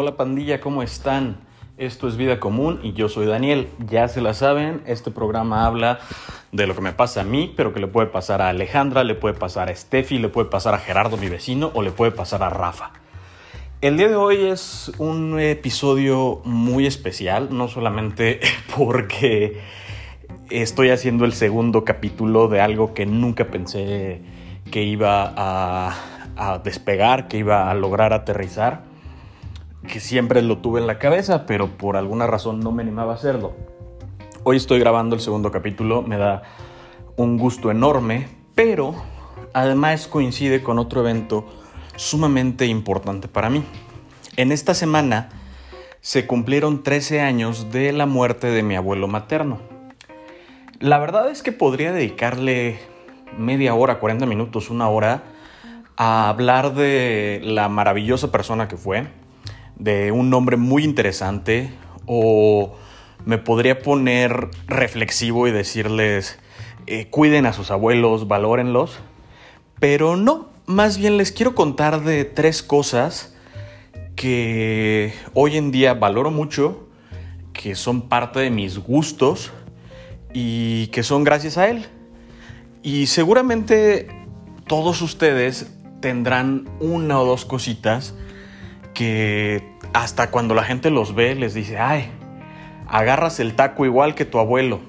Hola pandilla, ¿cómo están? Esto es Vida Común y yo soy Daniel. Ya se la saben, este programa habla de lo que me pasa a mí, pero que le puede pasar a Alejandra, le puede pasar a Steffi, le puede pasar a Gerardo, mi vecino, o le puede pasar a Rafa. El día de hoy es un episodio muy especial, no solamente porque estoy haciendo el segundo capítulo de algo que nunca pensé que iba a, a despegar, que iba a lograr aterrizar, que siempre lo tuve en la cabeza, pero por alguna razón no me animaba a hacerlo. Hoy estoy grabando el segundo capítulo, me da un gusto enorme, pero además coincide con otro evento sumamente importante para mí. En esta semana se cumplieron 13 años de la muerte de mi abuelo materno. La verdad es que podría dedicarle media hora, 40 minutos, una hora a hablar de la maravillosa persona que fue, de un nombre muy interesante o me podría poner reflexivo y decirles eh, cuiden a sus abuelos, valórenlos, pero no, más bien les quiero contar de tres cosas que hoy en día valoro mucho, que son parte de mis gustos y que son gracias a él. Y seguramente todos ustedes tendrán una o dos cositas que hasta cuando la gente los ve les dice, ay, agarras el taco igual que tu abuelo.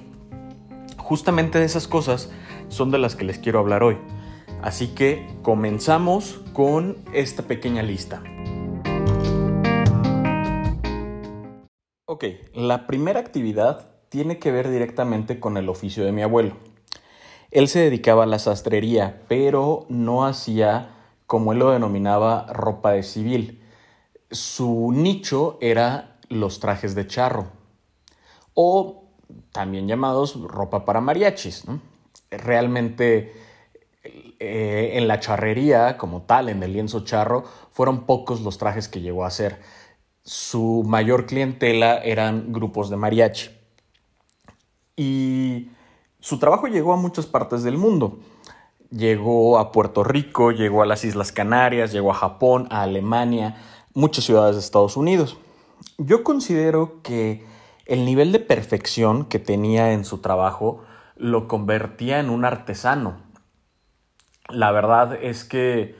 Justamente de esas cosas son de las que les quiero hablar hoy. Así que comenzamos con esta pequeña lista. Ok, la primera actividad tiene que ver directamente con el oficio de mi abuelo. Él se dedicaba a la sastrería, pero no hacía, como él lo denominaba, ropa de civil su nicho era los trajes de charro o también llamados ropa para mariachis. Realmente eh, en la charrería como tal, en el lienzo charro, fueron pocos los trajes que llegó a hacer. Su mayor clientela eran grupos de mariachi. Y su trabajo llegó a muchas partes del mundo. Llegó a Puerto Rico, llegó a las Islas Canarias, llegó a Japón, a Alemania, muchas ciudades de Estados Unidos. Yo considero que el nivel de perfección que tenía en su trabajo lo convertía en un artesano. La verdad es que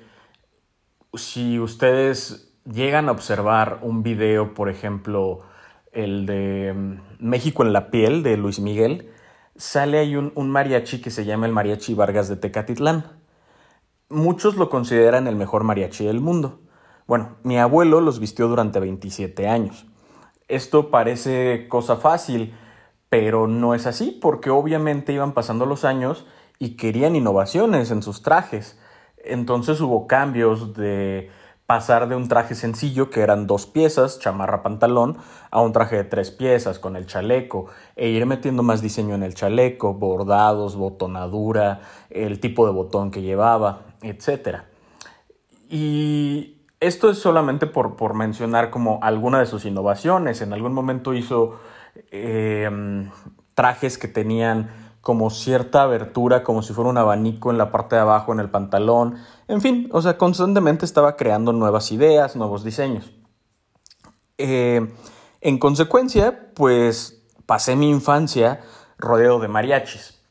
si ustedes llegan a observar un video, por ejemplo, el de mm, México en la piel de Luis Miguel, sale ahí un, un, mariachi que se llama el Mariachi Vargas de Tecatitlán. Muchos lo consideran el mejor mariachi del mundo. Bueno, mi abuelo los vistió durante 27 años. Esto parece cosa fácil, pero no es así, porque obviamente iban pasando los años y querían innovaciones en sus trajes. Entonces hubo cambios de pasar de un traje sencillo, que eran dos piezas, chamarra, pantalón, a un traje de tres piezas con el chaleco, e ir metiendo más diseño en el chaleco, bordados, botonadura, el tipo de botón que llevaba, etc. Y esto es solamente por, mencionar como alguna de sus innovaciones. En algún momento hizo em, trajes que tenían como cierta abertura, como si fuera un abanico en la parte de abajo en el pantalón. En fin, o sea, constantemente estaba creando nuevas ideas, nuevos diseños. Eh, en consecuencia, pues pasé mi infancia rodeado de mariachis.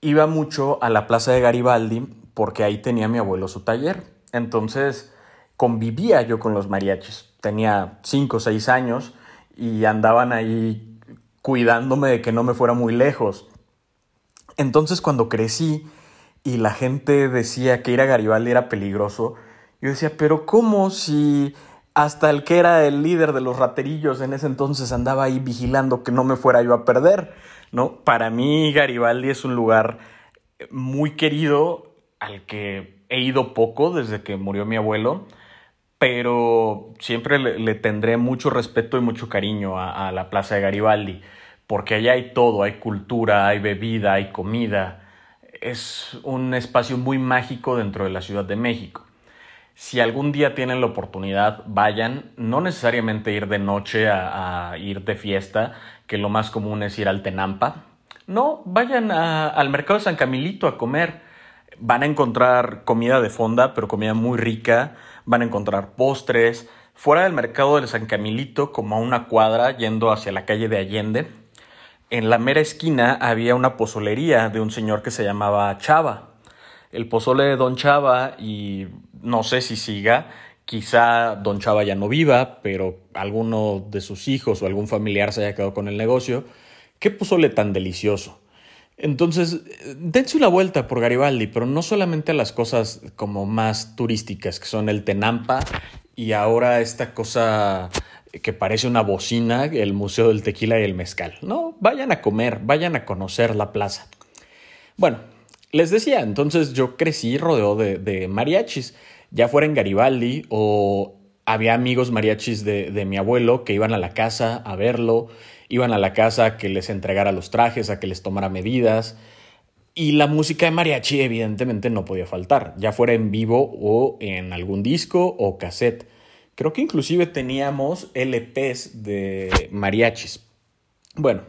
Iba mucho a la plaza de Garibaldi porque ahí tenía mi abuelo su taller. Entonces, convivía yo con los mariachis. Tenía 5 o 6 años y andaban ahí cuidándome de que no me fuera muy lejos. Entonces cuando crecí y la gente decía que ir a Garibaldi era peligroso, yo decía, pero ¿cómo si hasta el que era el líder de los raterillos en ese entonces andaba ahí vigilando que no me fuera yo a perder? ¿No? Para mí Garibaldi es un lugar muy querido al que he ido poco desde que murió mi abuelo pero siempre le, tendré mucho respeto y mucho cariño a, la Plaza de Garibaldi, porque allá hay todo, hay cultura, hay bebida, hay comida. Es un espacio muy mágico dentro de la Ciudad de México. Si algún día tienen la oportunidad, vayan, no necesariamente ir de noche a, ir de fiesta, que lo más común es ir al Tenampa. No, vayan al mercado de San Camilito a comer. Van a encontrar comida de fonda, pero comida muy rica van a encontrar postres, fuera del mercado de San Camilito, como a una cuadra, yendo hacia la calle de Allende, en la mera esquina había una pozolería de un señor que se llamaba Chava. El pozole de Don Chava, y no sé si siga, quizá Don Chava ya no viva, pero alguno de sus hijos o algún familiar se haya quedado con el negocio. Qué pozole tan delicioso. Entonces, dense una vuelta por Garibaldi, pero no solamente a las cosas como más turísticas, que son el Tenampa y ahora esta cosa que parece una bocina, el Museo del Tequila y el Mezcal. No, vayan a comer, vayan a conocer la plaza. Bueno, les decía, entonces yo crecí rodeado de, mariachis, ya fuera en Garibaldi o había amigos mariachis de, de mi abuelo que iban a la casa a verlo, iban a la casa a que les entregara los trajes, a que les tomara medidas. Y la música de mariachi evidentemente no podía faltar, ya fuera en vivo o en algún disco o cassette. Creo que inclusive teníamos LPs de mariachis. Bueno,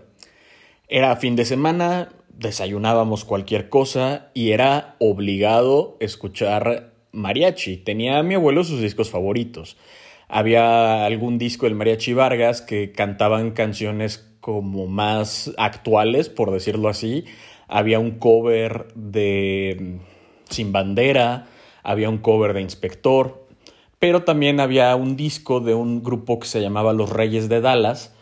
era fin de semana, desayunábamos cualquier cosa y era obligado escuchar mariachi. Tenía a mi abuelo sus discos favoritos. Había algún disco del Mariachi Vargas que cantaban canciones como más actuales, por decirlo así. Había un cover de Sin Bandera, había un cover de Inspector, pero también había un disco de un grupo que se llamaba Los Reyes de Dallas,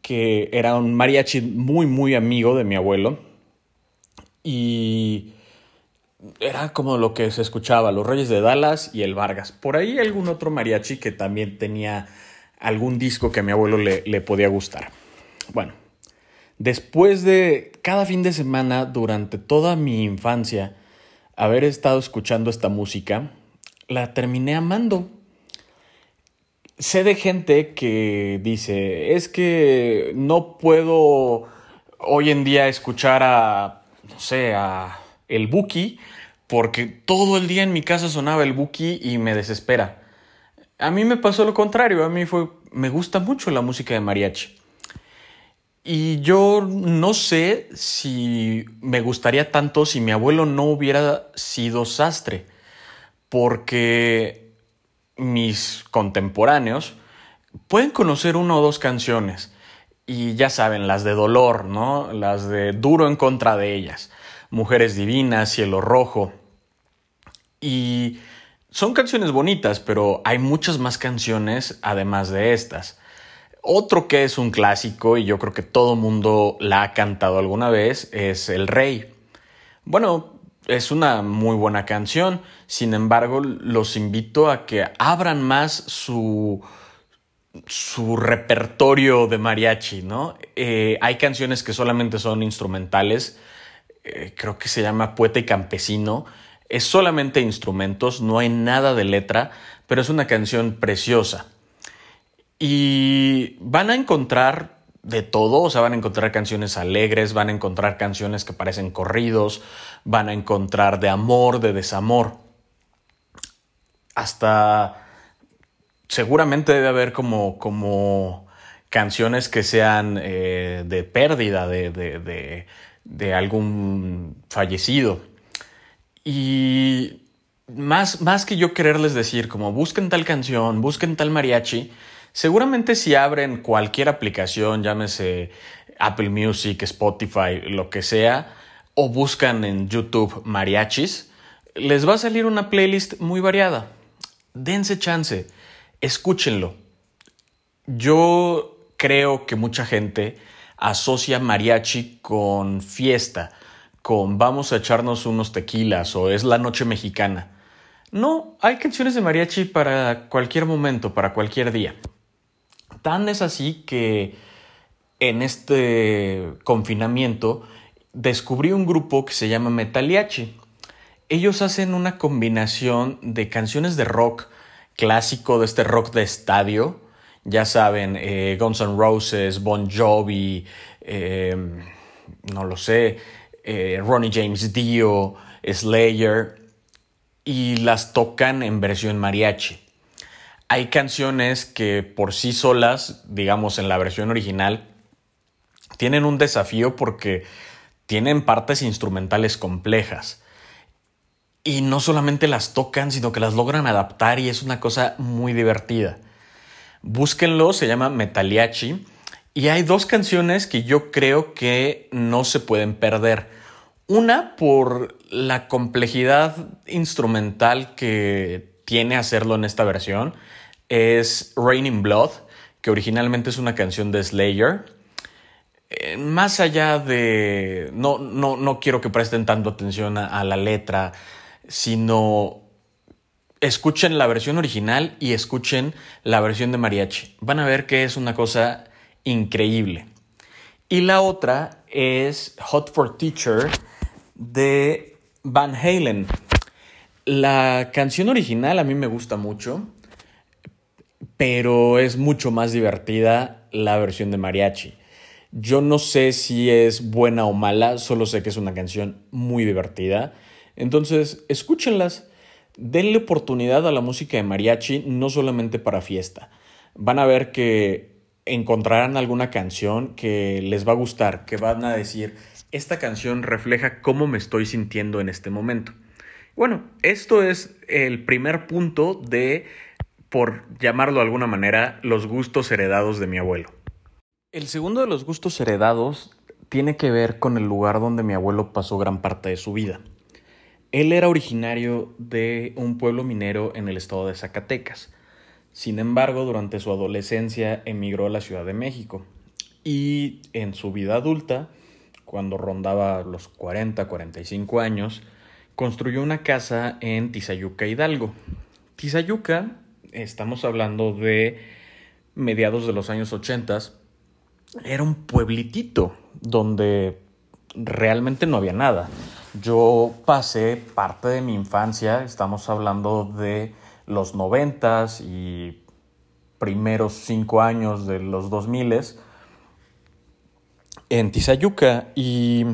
que era un mariachi muy, muy amigo de mi abuelo. Y era como lo que se escuchaba, Los Reyes de Dallas y el Vargas. Por ahí algún otro mariachi que también tenía algún disco que a mi abuelo le, le podía gustar. Bueno, después de cada fin de semana, durante toda mi infancia, haber estado escuchando esta música, la terminé amando sé de gente que dice, es que no puedo hoy en día escuchar a, no sé, a el Buki, porque todo el día en mi casa sonaba el Buki y me desespera. A mí me pasó lo contrario, a mí fue, me gusta mucho la música de mariachi. Y yo no sé si me gustaría tanto si mi abuelo no hubiera sido sastre, porque mis contemporáneos pueden conocer una o dos canciones y ya saben, las de dolor, ¿no? Las de duro en contra de ellas. Mujeres Divinas, Cielo Rojo. Y son canciones bonitas, pero hay muchas más canciones además de estas. Otro que es un clásico y yo creo que todo mundo la ha cantado alguna vez es El Rey. Bueno, es una muy buena canción, sin embargo, los invito a que abran más su, su repertorio de mariachi, ¿no? Eh, hay canciones que solamente son instrumentales, eh, creo que se llama Poeta y Campesino, es solamente instrumentos, no hay nada de letra, pero es una canción preciosa. Y van a encontrar de todo, o sea, van a encontrar canciones alegres, van a encontrar canciones que parecen corridos, van a encontrar de amor, de desamor. Hasta seguramente debe haber como, como canciones que sean eh, de pérdida de, de, de, algún fallecido. Y más, más que yo quererles decir como busquen tal canción, busquen tal mariachi, Seguramente si abren cualquier aplicación, llámese Apple Music, Spotify, lo que sea, o buscan en YouTube mariachis, les va a salir una playlist muy variada. Dense chance, escúchenlo. Yo creo que mucha gente asocia mariachi con fiesta, con vamos a echarnos unos tequilas o es la noche mexicana. No, hay canciones de mariachi para cualquier momento, para cualquier día. Tan es así que en este confinamiento descubrí un grupo que se llama Metaliachi. Ellos hacen una combinación de canciones de rock clásico, de este rock de estadio. Ya saben, eh, Guns N' Roses, Bon Jovi, em, no lo sé, eh, Ronnie James Dio, Slayer, y las tocan en versión mariachi. Hay canciones que por sí solas, digamos en la versión original, tienen un desafío porque tienen partes instrumentales complejas. Y no solamente las tocan, sino que las logran adaptar y es una cosa muy divertida. Búsquenlo, se llama Metaliachi. Y hay dos canciones que yo creo que no se pueden perder. Una por la complejidad instrumental que tiene hacerlo en esta versión es Raining Blood, que originalmente es una canción de Slayer. Eh, más allá de... No, no, no quiero que presten tanto atención a la letra, sino escuchen la versión original y escuchen la versión de mariachi. Van a ver que es una cosa increíble. Y la otra es Hot for Teacher de Van Halen. La canción original a mí me gusta mucho, pero es mucho más divertida la versión de mariachi. Yo no sé si es buena o mala, solo sé que es una canción muy divertida. Entonces, escúchenlas denle oportunidad a la música de mariachi, no solamente para fiesta. Van a ver que encontrarán alguna canción que les va a gustar, que van a decir, esta canción refleja cómo me estoy sintiendo en este momento. Bueno, esto es el primer punto de, por llamarlo de alguna manera, los gustos heredados de mi abuelo. El segundo de los gustos heredados tiene que ver con el lugar donde mi abuelo pasó gran parte de su vida. Él era originario de un pueblo minero en el estado de Zacatecas. Sin embargo, durante su adolescencia emigró a la Ciudad de México y en su vida adulta, cuando rondaba los 40, 45 años, construyó una casa en Tizayuca, Hidalgo. Tizayuca, estamos hablando de mediados de los años 80, era un pueblitito donde realmente no había nada. Yo pasé parte de mi infancia, estamos hablando de los noventas y primeros cinco años de los dos miles en Tizayuca y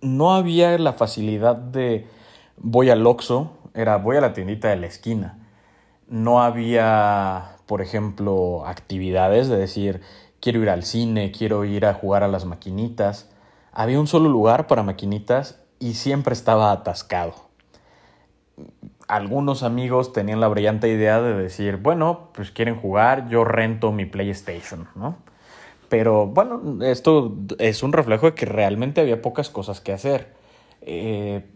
no había la facilidad de voy al Oxxo, era voy a la tiendita de la esquina. No había, por ejemplo, actividades de decir quiero ir al cine, quiero ir a jugar a las maquinitas. Había un solo lugar para maquinitas y siempre estaba atascado. Algunos amigos tenían la brillante idea de decir, bueno, pues quieren jugar, yo rento mi PlayStation, ¿no? Pero bueno, esto es un reflejo de que realmente había pocas cosas que hacer. Eh,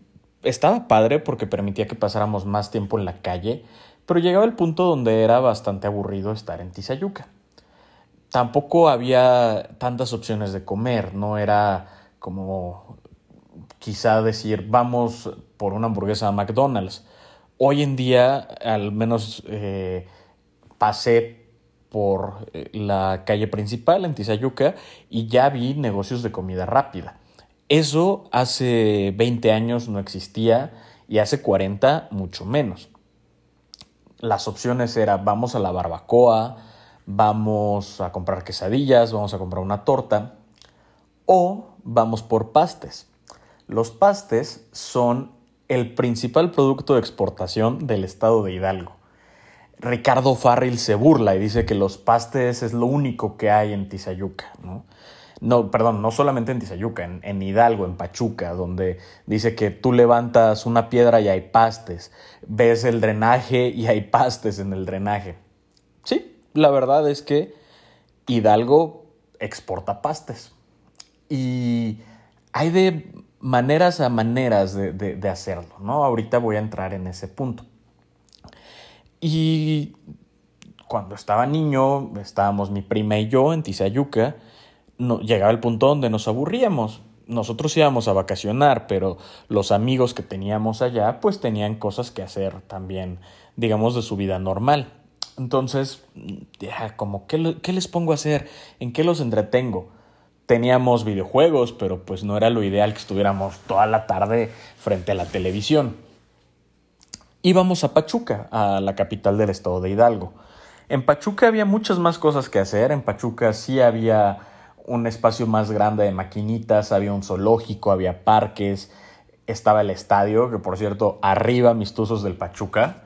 estaba padre porque permitía que pasáramos más tiempo en la calle, pero llegaba el punto donde era bastante aburrido estar en Tizayuca. Tampoco había tantas opciones de comer, no era como quizá decir, vamos por una hamburguesa a McDonald's. Hoy en día, al menos eh, pasé por eh, la calle principal en Tizayuca y ya vi negocios de comida rápida. Eso hace 20 años no existía y hace 40 mucho menos. Las opciones eran vamos a la barbacoa, vamos a comprar quesadillas, vamos a comprar una torta o vamos por pastes. Los pastes son el principal producto de exportación del estado de Hidalgo. Ricardo Farril se burla y dice que los pastes es lo único que hay en Tizayuca, ¿no? No, perdón, no solamente en Tizayuca, en, en, Hidalgo, en Pachuca, donde dice que tú levantas una piedra y hay pastes, ves el drenaje y hay pastes en el drenaje. Sí, la verdad es que Hidalgo exporta pastes. Y hay de maneras a maneras de, hacerlo, ¿no? Ahorita voy a entrar en ese punto. Y cuando estaba niño, estábamos mi prima y yo en Tizayuca, no, llegaba el punto donde nos aburríamos. Nosotros íbamos a vacacionar, pero los amigos que teníamos allá, pues tenían cosas que hacer también, digamos, de su vida normal. Entonces, como, ¿qué, ¿qué les pongo a hacer? ¿En qué los entretengo? Teníamos videojuegos, pero pues no era lo ideal que estuviéramos toda la tarde frente a la televisión. Íbamos a Pachuca, a la capital del estado de Hidalgo. En Pachuca había muchas más cosas que hacer. En Pachuca sí había un espacio más grande de maquinitas, había un zoológico, había parques, estaba el estadio, que por cierto, arriba mis tuzos del Pachuca.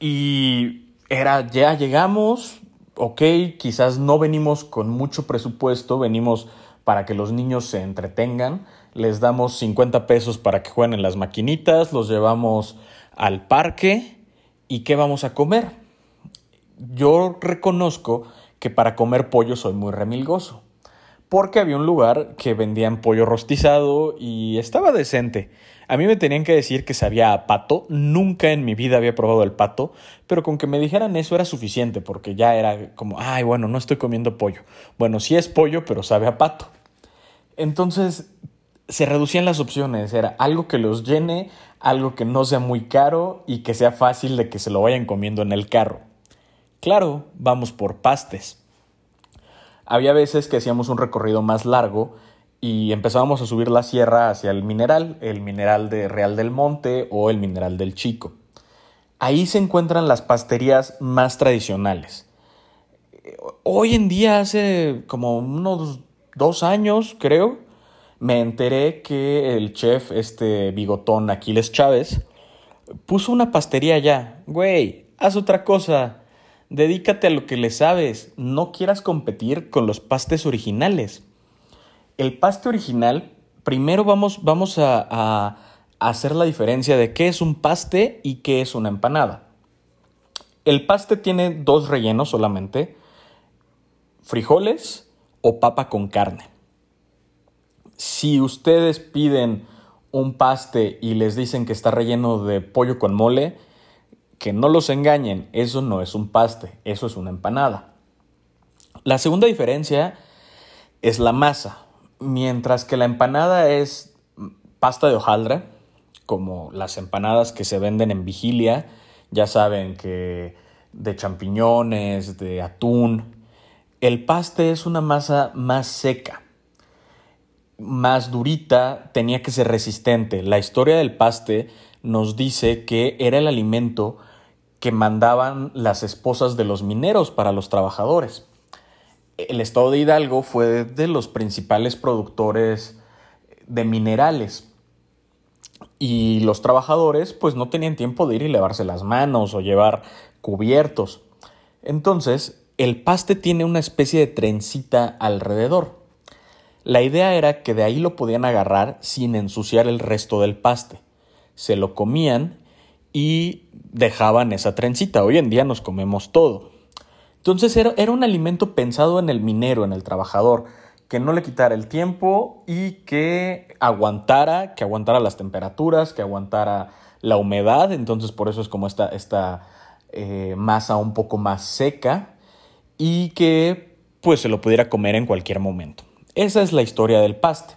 Y era, ya llegamos, ok, quizás no venimos con mucho presupuesto, venimos para que los niños se entretengan, les damos 50 pesos para que jueguen en las maquinitas, los llevamos al parque y ¿qué vamos a comer? yo reconozco que para comer pollo soy muy remilgoso. Porque había un lugar que vendían pollo rostizado y estaba decente. A mí me tenían que decir que sabía a pato. Nunca en mi vida había probado el pato, pero con que me dijeran eso era suficiente porque ya era como, ay, bueno, no estoy comiendo pollo. Bueno, sí es pollo, pero sabe a pato. Entonces se reducían las opciones. Era algo que los llene, algo que no sea muy caro y que sea fácil de que se lo vayan comiendo en el carro. Claro, vamos por pastes. Había veces que hacíamos un recorrido más largo y empezábamos a subir la sierra hacia el mineral, el mineral de Real del Monte o el mineral del Chico. Ahí se encuentran las pasterías más tradicionales. Hoy en día, hace como unos dos años, creo, me enteré que el chef, este bigotón Aquiles Chávez, puso una pastería allá. Güey, haz otra cosa. Dedícate a lo que le sabes. No quieras competir con los pastes originales el paste original, primero vamos, vamos a, hacer la diferencia de qué es un paste y qué es una empanada. El paste tiene dos rellenos solamente, frijoles o papa con carne. Si ustedes piden un paste y les dicen que está relleno de pollo con mole, que no los engañen, eso no es un paste, eso es una empanada. La segunda diferencia es la masa. Mientras que la empanada es pasta de hojaldra, como las empanadas que se venden en vigilia, ya saben que de champiñones, de atún. El paste es una masa más seca, más durita, tenía que ser resistente. La historia del paste nos dice que era el alimento que mandaban las esposas de los mineros para los trabajadores el estado de Hidalgo fue de los principales productores de minerales. Y los trabajadores pues no tenían tiempo de ir y lavarse las manos o llevar cubiertos. Entonces, el paste tiene una especie de trencita alrededor. La idea era que de ahí lo podían agarrar sin ensuciar el resto del paste. Se lo comían y dejaban esa trencita. Hoy en día nos comemos todo. Entonces era, un alimento pensado en el minero, en el trabajador, que no le quitara el tiempo y que aguantara, que aguantara las temperaturas, que aguantara la humedad. Entonces por eso es como esta, esta eh, masa un poco más seca y que pues se lo pudiera comer en cualquier momento. Esa es la historia del paste.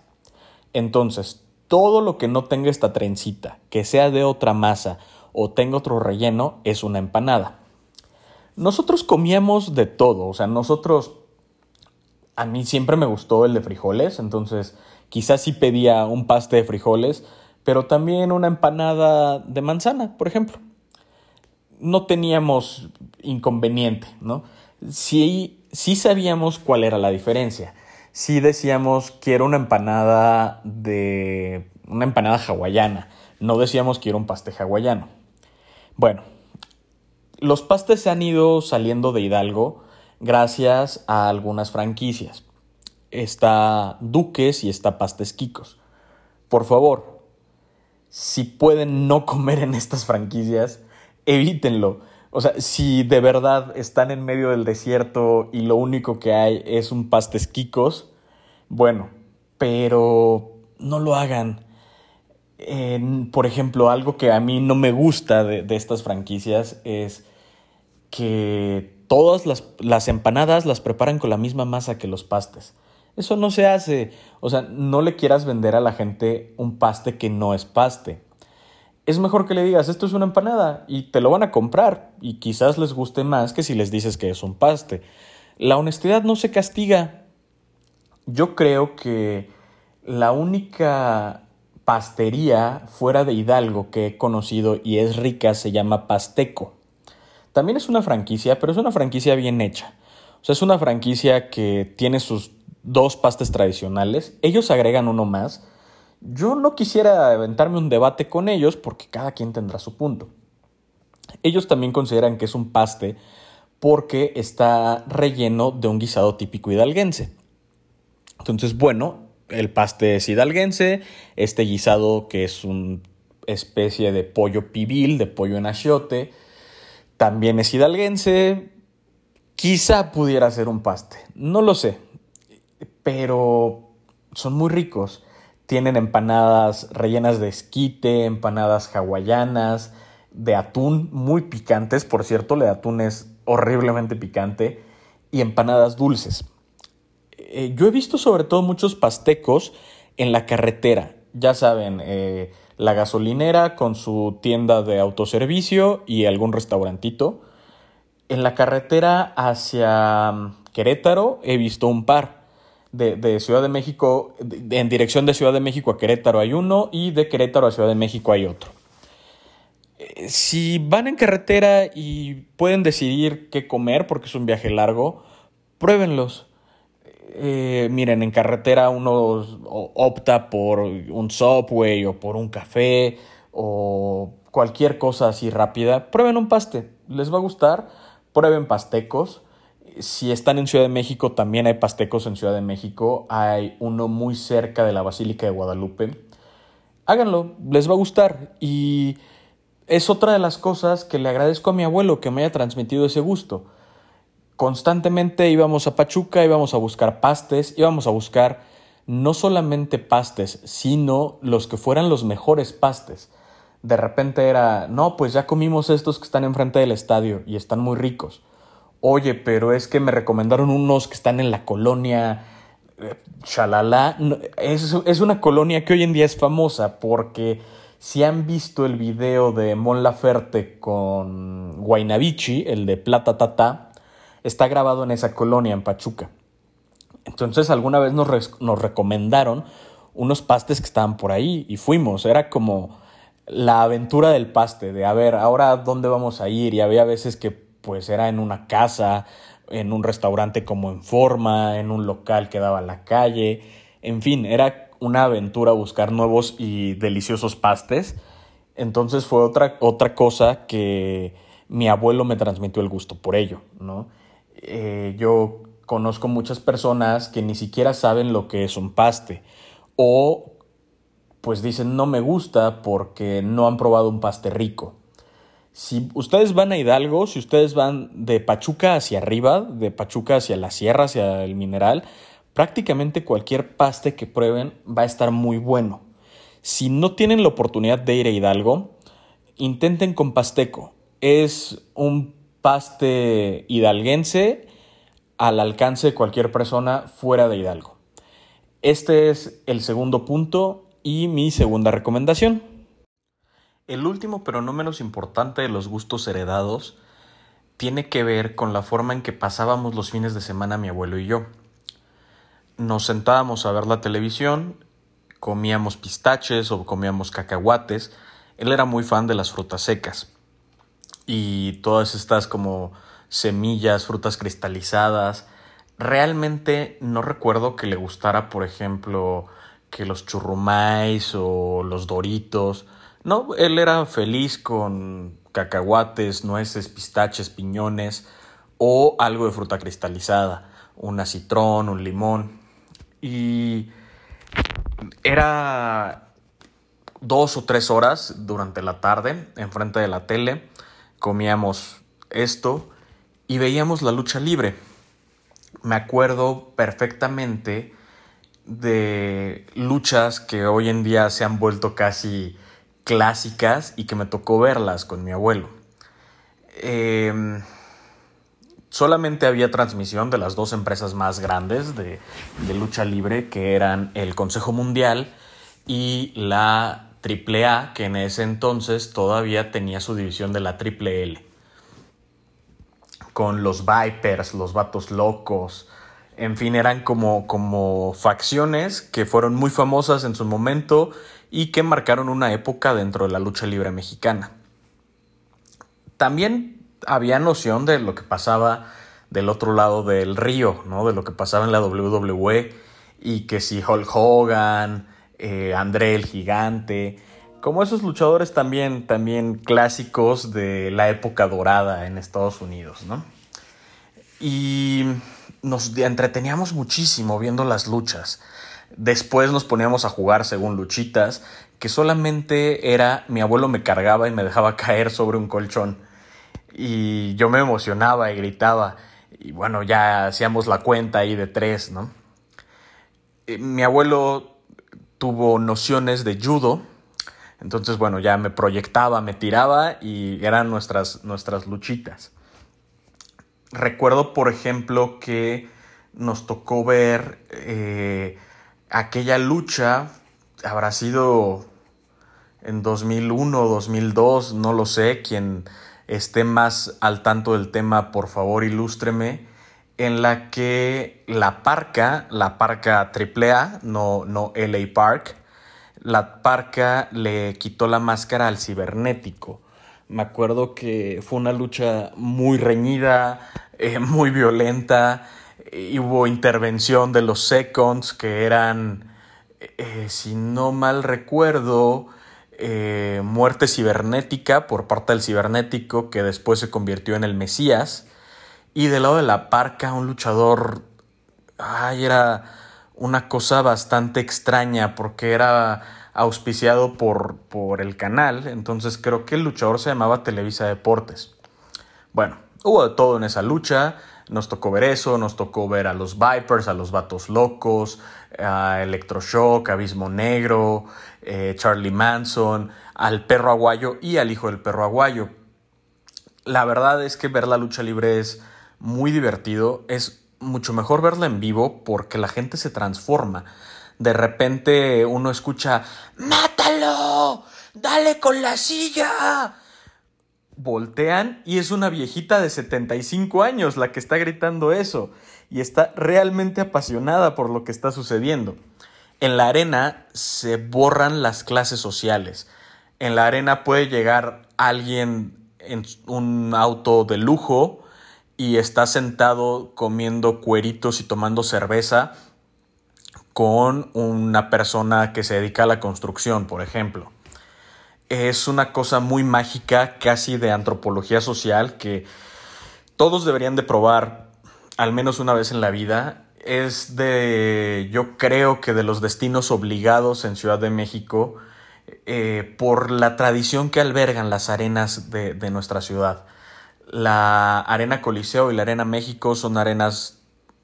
Entonces, todo lo que no tenga esta trencita, que sea de otra masa o tenga otro relleno, es una empanada. Nosotros comíamos de todo, o sea, nosotros, a mí siempre me gustó el de frijoles, entonces quizás sí pedía un paste de frijoles, pero también una empanada de manzana, por ejemplo. No teníamos inconveniente, ¿no? Sí, sí sabíamos cuál era la diferencia. Sí decíamos quiero una empanada de una empanada hawaiana, no decíamos quiero un paste hawaiano. Bueno, los pastes se han ido saliendo de Hidalgo gracias a algunas franquicias. Está Duques y está Pastes Quicos. Por favor, si pueden no comer en estas franquicias, evítenlo. O sea, si de verdad están en medio del desierto y lo único que hay es un pastes quicos, bueno, pero no lo hagan por ejemplo, algo que a mí no me gusta de, estas franquicias es que todas las, las, empanadas las preparan con la misma masa que los pastes. Eso no se hace. O sea, no le quieras vender a la gente un paste que no es paste. Es mejor que le digas, esto es una empanada y te lo van a comprar y quizás les guste más que si les dices que es un paste. La honestidad no se castiga. Yo creo que la única pastería fuera de Hidalgo que he conocido y es rica se llama Pasteco. También es una franquicia, pero es una franquicia bien hecha. O sea, es una franquicia que tiene sus dos pastes tradicionales. Ellos agregan uno más. Yo no quisiera aventarme un debate con ellos porque cada quien tendrá su punto. Ellos también consideran que es un paste porque está relleno de un guisado típico hidalguense. Entonces, bueno, el paste es hidalguense, este guisado que es una especie de pollo pibil, de pollo en achiote, también es hidalguense, Quizá pudiera ser un paste, no lo sé, pero son muy ricos. Tienen empanadas rellenas de esquite, empanadas hawaianas, de atún muy picantes, por cierto, el de atún es horriblemente picante, y empanadas dulces. Eh, yo he visto sobre todo muchos pastecos en la carretera, ya saben, eh, la gasolinera con su tienda de autoservicio y algún restaurantito en la carretera hacia mm, Querétaro he visto un par. De, Ciudad de México, en dirección de Ciudad de México a Querétaro hay uno y de Querétaro a Ciudad de México hay otro. Eh, si van en carretera y pueden decidir qué comer porque es un viaje largo, pruébenlos. Eh, miren, en carretera uno opta por un subway o por un café o cualquier cosa así rápida. Prueben un paste, les va a gustar prueben pastecos. Si están en Ciudad de México, también hay pastecos en Ciudad de México. Hay uno muy cerca de la Basílica de Guadalupe. Háganlo, les va a gustar. Y es otra de las cosas que le agradezco a mi abuelo que me haya transmitido ese gusto. Constantemente íbamos a Pachuca, íbamos a buscar pastes, íbamos a buscar no solamente pastes, sino los que fueran los mejores pastes de repente era, no, pues ya comimos estos que están enfrente del estadio y están muy ricos. Oye, pero es que me recomendaron unos que están en la colonia eh, Chalala. Es, es una colonia que hoy en día es famosa porque si han visto el video de Mon Laferte con Guaynabichi, el de Plata Tata, está grabado en esa colonia en Pachuca. Entonces alguna vez nos, nos recomendaron unos pastes que estaban por ahí y fuimos. Era como la aventura del paste, de a ver, ahora dónde vamos a ir. Y había veces que pues era en una casa, en un restaurante como en forma, en un local que daba a la calle. En fin, era una aventura buscar nuevos y deliciosos pastes. Entonces fue otra, otra cosa que mi abuelo me transmitió el gusto por ello, ¿no? Eh, yo conozco muchas personas que ni siquiera saben lo que es un paste o pues dicen no me gusta porque no han probado un paste rico. Si ustedes van a Hidalgo, si ustedes van de Pachuca hacia arriba, de Pachuca hacia la sierra, hacia el mineral, prácticamente cualquier paste que prueben va a estar muy bueno. Si no tienen la oportunidad de ir a Hidalgo, intenten con Pasteco. Es un paste hidalguense al alcance de cualquier persona fuera de Hidalgo. Este es el segundo punto y mi segunda recomendación. El último, pero no menos importante de los gustos heredados, tiene que ver con la forma en que pasábamos los fines de semana mi abuelo y yo. Nos sentábamos a ver la televisión, comíamos pistaches o comíamos cacahuates. Él era muy fan de las frutas secas y todas estas como semillas, frutas cristalizadas. Realmente no recuerdo que le gustara, por ejemplo, que los churrumais o los doritos. No, él era feliz con cacahuates, nueces, pistaches, piñones o algo de fruta cristalizada, un citrón, un limón. Y era dos o tres horas durante la tarde enfrente de la tele, comíamos esto y veíamos la lucha libre. Me acuerdo perfectamente de luchas que hoy en día se han vuelto casi clásicas y que me tocó verlas con mi abuelo. Em, solamente había transmisión de las dos empresas más grandes de, de, lucha libre, que eran el Consejo Mundial y la AAA, que en ese entonces todavía tenía su división de la Triple L. Con los Vipers, los Vatos Locos, en fin, eran como, como facciones que fueron muy famosas en su momento y que marcaron una época dentro de la lucha libre mexicana. También había noción de lo que pasaba del otro lado del río, ¿no? De lo que pasaba en la WWE y que si Hulk Hogan, eh, André el Gigante, como esos luchadores también, también clásicos de la época dorada en Estados Unidos, ¿no? Y nos entreteníamos muchísimo viendo las luchas. Después nos poníamos a jugar según luchitas, que solamente era mi abuelo me cargaba y me dejaba caer sobre un colchón. Y yo me emocionaba y gritaba. y bueno, ya hacíamos la cuenta ahí de tres, ¿no? Eh, mi abuelo tuvo nociones de judo, entonces bueno, ya me proyectaba, me tiraba y eran nuestras, nuestras luchitas. Recuerdo, por ejemplo, que nos tocó ver eh, aquella lucha, habrá sido en 2001, 2002, no lo sé, quien esté más al tanto del tema, por favor, ilústreme, en la que la parca, la parca AAA, no, no LA Park, la parca le quitó la máscara al cibernético. Me acuerdo que fue una lucha muy reñida, eh, muy violenta, hubo intervención de los Seconds, que eran, eh, si no mal recuerdo, eh, muerte cibernética por parte del cibernético que después se convirtió en el Mesías. Y del lado de la parca, un luchador. Ay, era una cosa bastante extraña porque era auspiciado por, por el canal. Entonces creo que el luchador se llamaba Televisa Deportes. Bueno, hubo de todo en esa lucha. Nos tocó ver eso, nos tocó ver a los Vipers, a los Vatos Locos, a Electroshock, Abismo Negro, eh, Charlie Manson, al perro aguayo y al hijo del perro aguayo. La verdad es que ver la lucha libre es muy divertido, es mucho mejor verla en vivo porque la gente se transforma. De repente uno escucha, ¡Mátalo! ¡Dale con la silla! Voltean y es una viejita de 75 años la que está gritando eso y está realmente apasionada por lo que está sucediendo. En la arena se borran las clases sociales. En la arena puede llegar alguien en un auto de lujo y está sentado comiendo cueritos y tomando cerveza con una persona que se dedica a la construcción, por ejemplo. Es una cosa muy mágica, casi de antropología social, que todos deberían de probar al menos una vez en la vida es de, yo creo que de los destinos obligados en Ciudad de México eh, por la tradición que albergan las arenas de, de, nuestra ciudad. La Arena Coliseo y la Arena México son arenas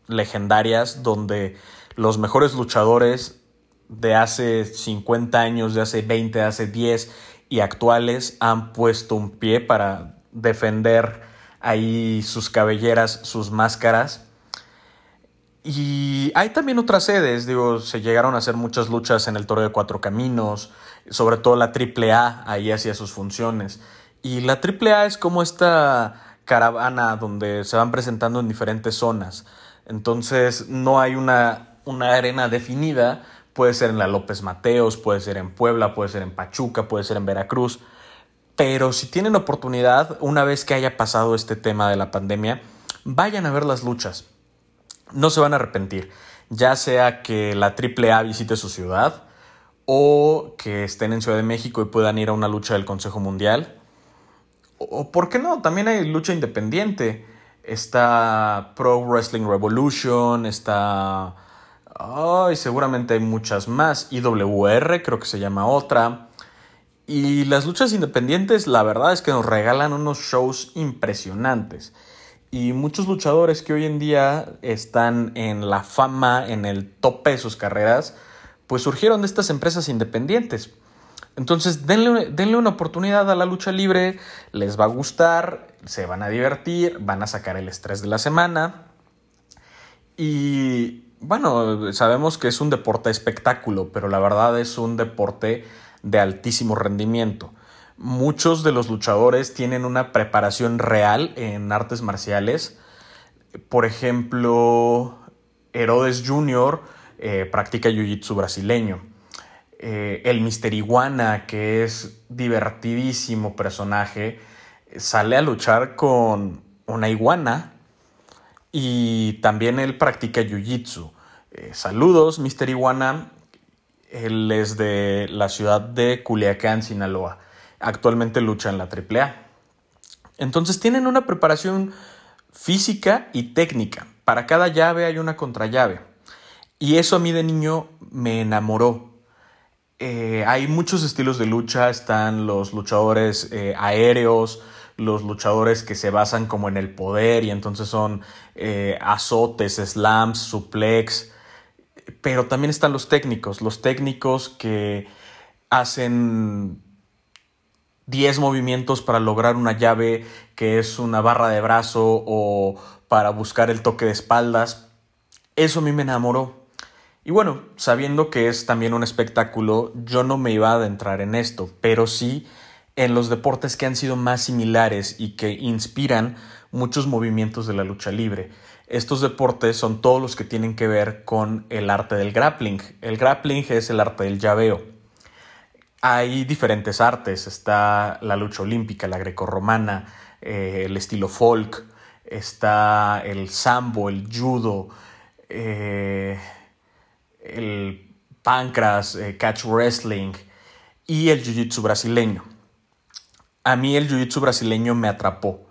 legendarias donde los mejores luchadores de hace 50 años, de hace 20, de hace 10 y actuales han puesto un pie para defender ahí sus cabelleras, sus máscaras y hay también otras sedes, digo, se llegaron a hacer muchas luchas en el Toro de Cuatro Caminos, sobre todo la AAA ahí hacía sus funciones. Y la AAA es como esta caravana donde se van presentando en diferentes zonas. Entonces no hay una, una arena definida, puede ser en la López Mateos, puede ser en Puebla, puede ser en Pachuca, puede ser en Veracruz. Pero si tienen oportunidad, una vez que haya pasado este tema de la pandemia, vayan a ver las luchas no se van a arrepentir, ya sea que la AAA visite su ciudad o que estén en Ciudad de México y puedan ir a una lucha del Consejo Mundial. O, ¿por qué no? También hay lucha independiente. Está Pro Wrestling Revolution, está... Ay, seguramente hay muchas más. IWR creo que se llama otra. Y las luchas independientes, la verdad es que nos regalan unos shows impresionantes. Y muchos luchadores que hoy en día están en la fama, en el tope de sus carreras, pues surgieron de estas empresas independientes. Entonces, denle, denle, una oportunidad a la lucha libre, les va a gustar, se van a divertir, van a sacar el estrés de la semana. Y bueno, sabemos que es un deporte espectáculo, pero la verdad es un deporte de altísimo rendimiento. Muchos de los luchadores tienen una preparación real en artes marciales. Por ejemplo, Herodes Jr. Eh, practica jiu-jitsu brasileño. Eh, el Mister Iguana, que es divertidísimo personaje, sale a luchar con una iguana y también él practica jiu-jitsu. Eh, saludos, Mister Iguana. Él es de la ciudad de Culiacán, Sinaloa actualmente lucha en la AAA. Entonces tienen una preparación física y técnica. Para cada llave hay una contrallave. Y eso a mí de niño me enamoró. Eh, hay muchos estilos de lucha. Están los luchadores eh, aéreos, los luchadores que se basan como en el poder y entonces son eh, azotes, slams, suplex, pero también están los técnicos, los técnicos que hacen 10 movimientos para lograr una llave que es una barra de brazo o para buscar el toque de espaldas. Eso a mí me enamoró. Y bueno, sabiendo que es también un espectáculo, yo no me iba a adentrar en esto, pero sí en los deportes que han sido más similares y que inspiran muchos movimientos de la lucha libre. Estos deportes son todos los que tienen que ver con el arte del grappling. El grappling es el arte del llaveo. Hay diferentes artes, está la lucha olímpica, la grecorromana, eh, el estilo folk, está el sambo, el judo, eh, el pancras, eh, catch wrestling y el jiu-jitsu brasileño. A mí el jiu-jitsu brasileño me atrapó.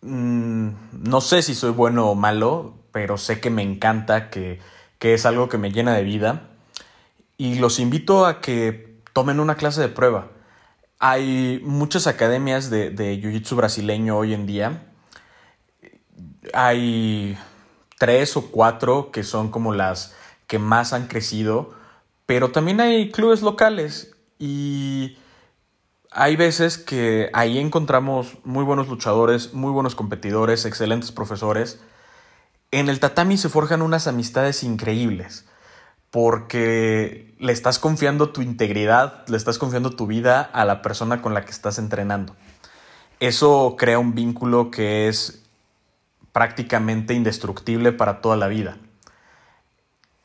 Mm, no sé si soy bueno o malo, pero sé que me encanta, que, que es algo que me llena de vida. Y los invito a que tomen una clase de prueba. Hay muchas academias de, de Jiu-Jitsu brasileño hoy en día. Hay tres o cuatro que son como las que más han crecido, pero también hay clubes locales y hay veces que ahí encontramos muy buenos luchadores, muy buenos competidores, excelentes profesores. En el tatami se forjan unas amistades increíbles porque le estás confiando tu integridad, le estás confiando tu vida a la persona con la que estás entrenando. Eso crea un vínculo que es prácticamente indestructible para toda la vida.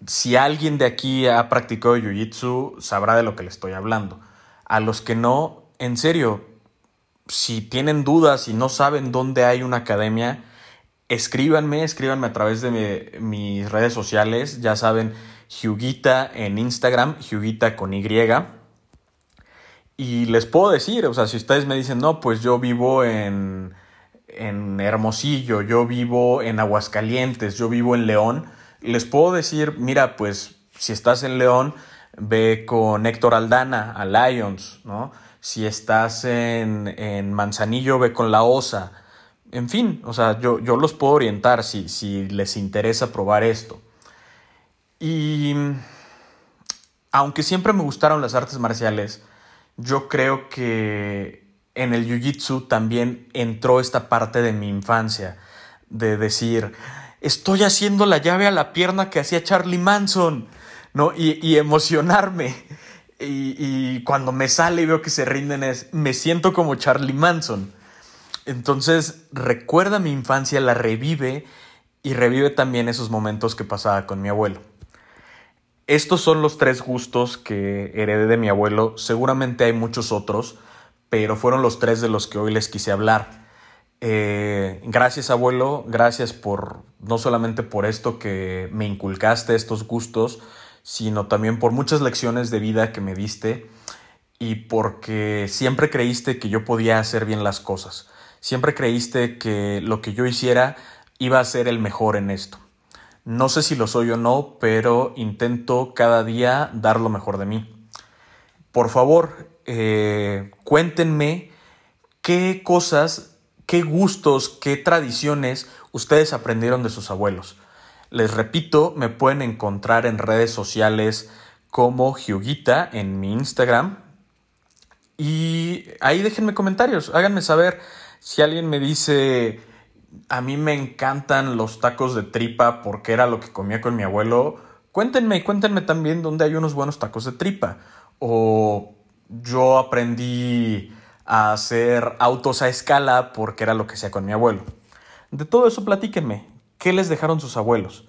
Si alguien de aquí ha practicado Jiu-Jitsu, sabrá de lo que le estoy hablando. A los que no, en serio, si tienen dudas y no saben dónde hay una academia, escríbanme, escríbanme a través de mis redes sociales, ya saben, Hyugita en Instagram, Hyugita con Y. Y les puedo decir, o sea, si ustedes me dicen, no, pues yo vivo en, en Hermosillo, yo vivo en Aguascalientes, yo vivo en León, les puedo decir, mira, pues si estás en León, ve con Héctor Aldana a Lions, ¿no? Si estás en, en Manzanillo, ve con La Osa. En fin, o sea, yo, yo los puedo orientar si, si les interesa probar esto. Y aunque siempre me gustaron las artes marciales, yo creo que en el Jiu-Jitsu también entró esta parte de mi infancia, de decir, estoy haciendo la llave a la pierna que hacía Charlie Manson, ¿no? Y, emocionarme. Y, y, cuando me sale y veo que se rinden es, me siento como Charlie Manson. Entonces recuerda mi infancia, la revive y revive también esos momentos que pasaba con mi abuelo. Estos son los tres gustos que heredé de mi abuelo. Seguramente hay muchos otros, pero fueron los tres de los que hoy les quise hablar. Eh, gracias abuelo, gracias por no solamente por esto que me inculcaste, estos gustos, sino también por muchas lecciones de vida que me diste y porque siempre creíste que yo podía hacer bien las cosas. Siempre creíste que lo que yo hiciera iba a ser el mejor en esto. No sé si lo soy o no, pero intento cada día dar lo mejor de mí. Por favor, eh, cuéntenme qué cosas, qué gustos, qué tradiciones ustedes aprendieron de sus abuelos. Les repito, me pueden encontrar en redes sociales como Hyugita en mi Instagram. Y ahí déjenme comentarios, háganme saber si alguien me dice, a mí me encantan los tacos de tripa porque era lo que comía con mi abuelo. Cuéntenme, cuéntenme también dónde hay unos buenos tacos de tripa. O yo aprendí a hacer autos a escala porque era lo que hacía con mi abuelo. De todo eso platíquenme. ¿Qué les dejaron sus abuelos?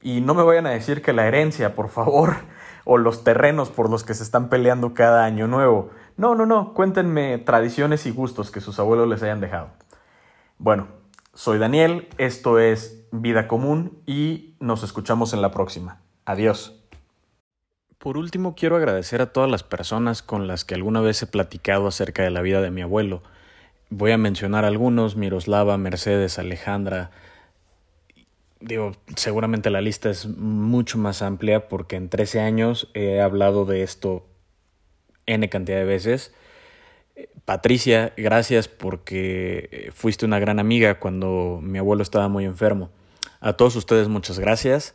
Y no me vayan a decir que la herencia, por favor, o los terrenos por los que se están peleando cada año nuevo. No, no, no. Cuéntenme tradiciones y gustos que sus abuelos les hayan dejado. Bueno, soy Daniel, esto es Vida Común y nos escuchamos en la próxima. Adiós. Por último, quiero agradecer a todas las personas con las que alguna vez he platicado acerca de la vida de mi abuelo. Voy a mencionar algunos, Miroslava, Mercedes, Alejandra. Digo, seguramente la lista es mucho más amplia porque en 13 años he hablado de esto n cantidad de veces Patricia, gracias porque fuiste una gran amiga cuando mi abuelo estaba muy enfermo. A todos ustedes muchas gracias